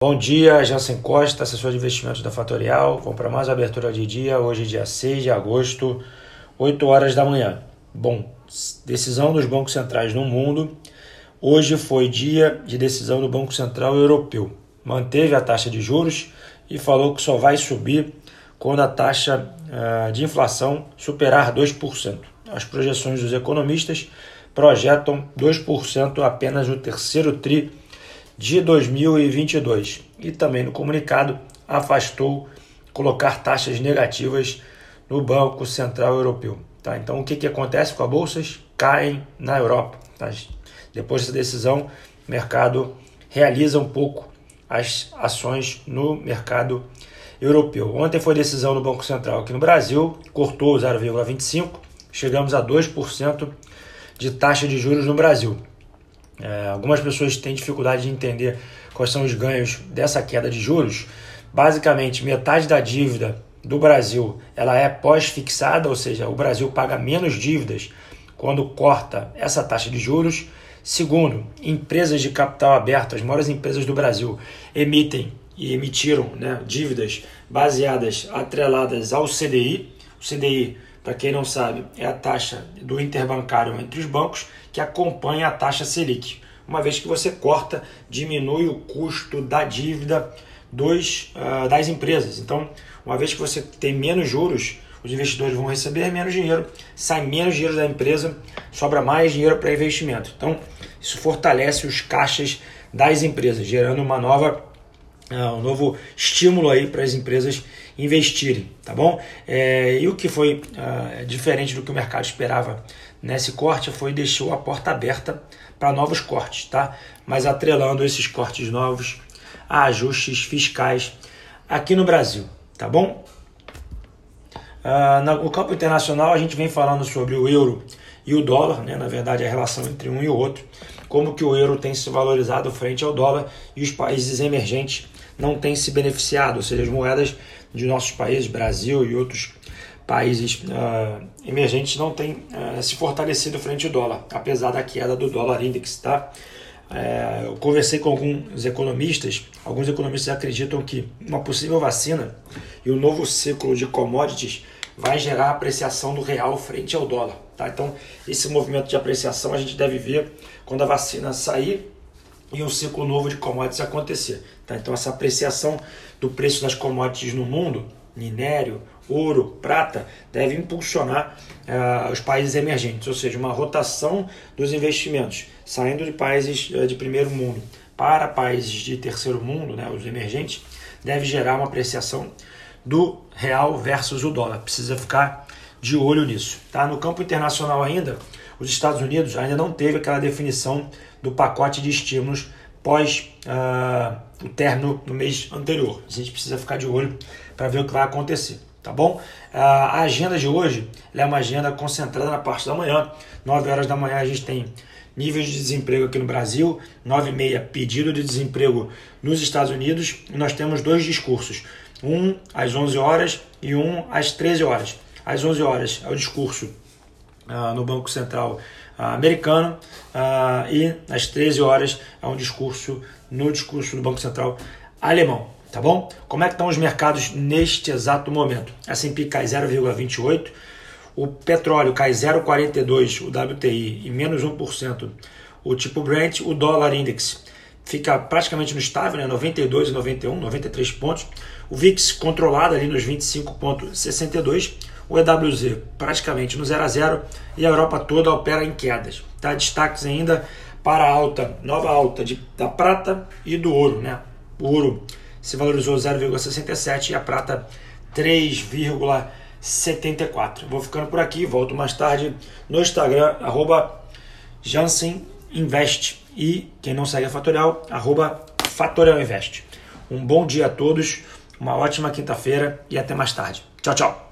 Bom dia, Jansen Costa, assessor de investimentos da Fatorial. Vamos para mais abertura de dia, hoje dia 6 de agosto, 8 horas da manhã. Bom, decisão dos bancos centrais no mundo. Hoje foi dia de decisão do Banco Central Europeu. Manteve a taxa de juros e falou que só vai subir quando a taxa uh, de inflação superar 2%. As projeções dos economistas projetam 2% apenas no terceiro tri de 2022 e também no comunicado afastou colocar taxas negativas no Banco Central Europeu. Tá? Então, o que, que acontece com as bolsas? Caem na Europa. Tá? Depois dessa decisão, o mercado realiza um pouco as ações no mercado europeu. Ontem foi decisão do Banco Central aqui no Brasil, cortou 0,25, chegamos a 2% de taxa de juros no Brasil. É, algumas pessoas têm dificuldade de entender quais são os ganhos dessa queda de juros. Basicamente, metade da dívida do Brasil ela é pós-fixada, ou seja, o Brasil paga menos dívidas quando corta essa taxa de juros. Segundo, empresas de capital aberto, as maiores empresas do Brasil, emitem e emitiram né, dívidas baseadas, atreladas ao CDI. O CDI para quem não sabe, é a taxa do interbancário entre os bancos que acompanha a taxa Selic. Uma vez que você corta, diminui o custo da dívida dos, uh, das empresas. Então, uma vez que você tem menos juros, os investidores vão receber menos dinheiro, sai menos dinheiro da empresa, sobra mais dinheiro para investimento. Então, isso fortalece os caixas das empresas, gerando uma nova um novo estímulo aí para as empresas investirem, tá bom? É, e o que foi uh, diferente do que o mercado esperava nesse corte foi deixou a porta aberta para novos cortes, tá? Mas atrelando esses cortes novos a ajustes fiscais aqui no Brasil, tá bom? Uh, no campo internacional a gente vem falando sobre o euro e o dólar, né? na verdade a relação entre um e o outro, como que o euro tem se valorizado frente ao dólar e os países emergentes não têm se beneficiado, ou seja, as moedas de nossos países, Brasil e outros países uh, emergentes não têm uh, se fortalecido frente ao dólar, apesar da queda do dólar index, tá? É, eu conversei com alguns economistas. Alguns economistas acreditam que uma possível vacina e o um novo ciclo de commodities vai gerar apreciação do real frente ao dólar. Tá? Então, esse movimento de apreciação a gente deve ver quando a vacina sair e um ciclo novo de commodities acontecer. Tá? Então, essa apreciação do preço das commodities no mundo, minério, ouro, prata, deve impulsionar uh, os países emergentes, ou seja, uma rotação dos investimentos, saindo de países uh, de primeiro mundo para países de terceiro mundo, né, os emergentes, deve gerar uma apreciação do real versus o dólar. Precisa ficar de olho nisso. Tá? No campo internacional ainda, os Estados Unidos ainda não teve aquela definição do pacote de estímulos pós uh, o término no mês anterior. A gente precisa ficar de olho para ver o que vai acontecer, tá bom? Uh, a agenda de hoje é uma agenda concentrada na parte da manhã. 9 horas da manhã a gente tem níveis de desemprego aqui no Brasil, 9 e meia pedido de desemprego nos Estados Unidos. E nós temos dois discursos, um às 11 horas e um às 13 horas. Às 11 horas é o discurso uh, no Banco Central uh, americano uh, e às 13 horas é um discurso no discurso do Banco Central alemão. Tá bom? Como é que estão os mercados neste exato momento? S&P cai 0,28, o petróleo cai 0,42, o WTI e menos 1%, o tipo Brent, o dólar index fica praticamente no estável, né? 92 e 91, 93 pontos. O VIX controlado ali nos 25,62 o EWZ praticamente no 0 a 0 e a Europa toda opera em quedas. Tá? Destaques ainda para a alta, nova alta de, da prata e do ouro. Né? O ouro se valorizou 0,67 e a prata 3,74. Vou ficando por aqui, volto mais tarde no Instagram, arroba Jansen Invest. E quem não segue a Fatorial, arroba Fatorial Invest. Um bom dia a todos, uma ótima quinta-feira e até mais tarde. Tchau, tchau.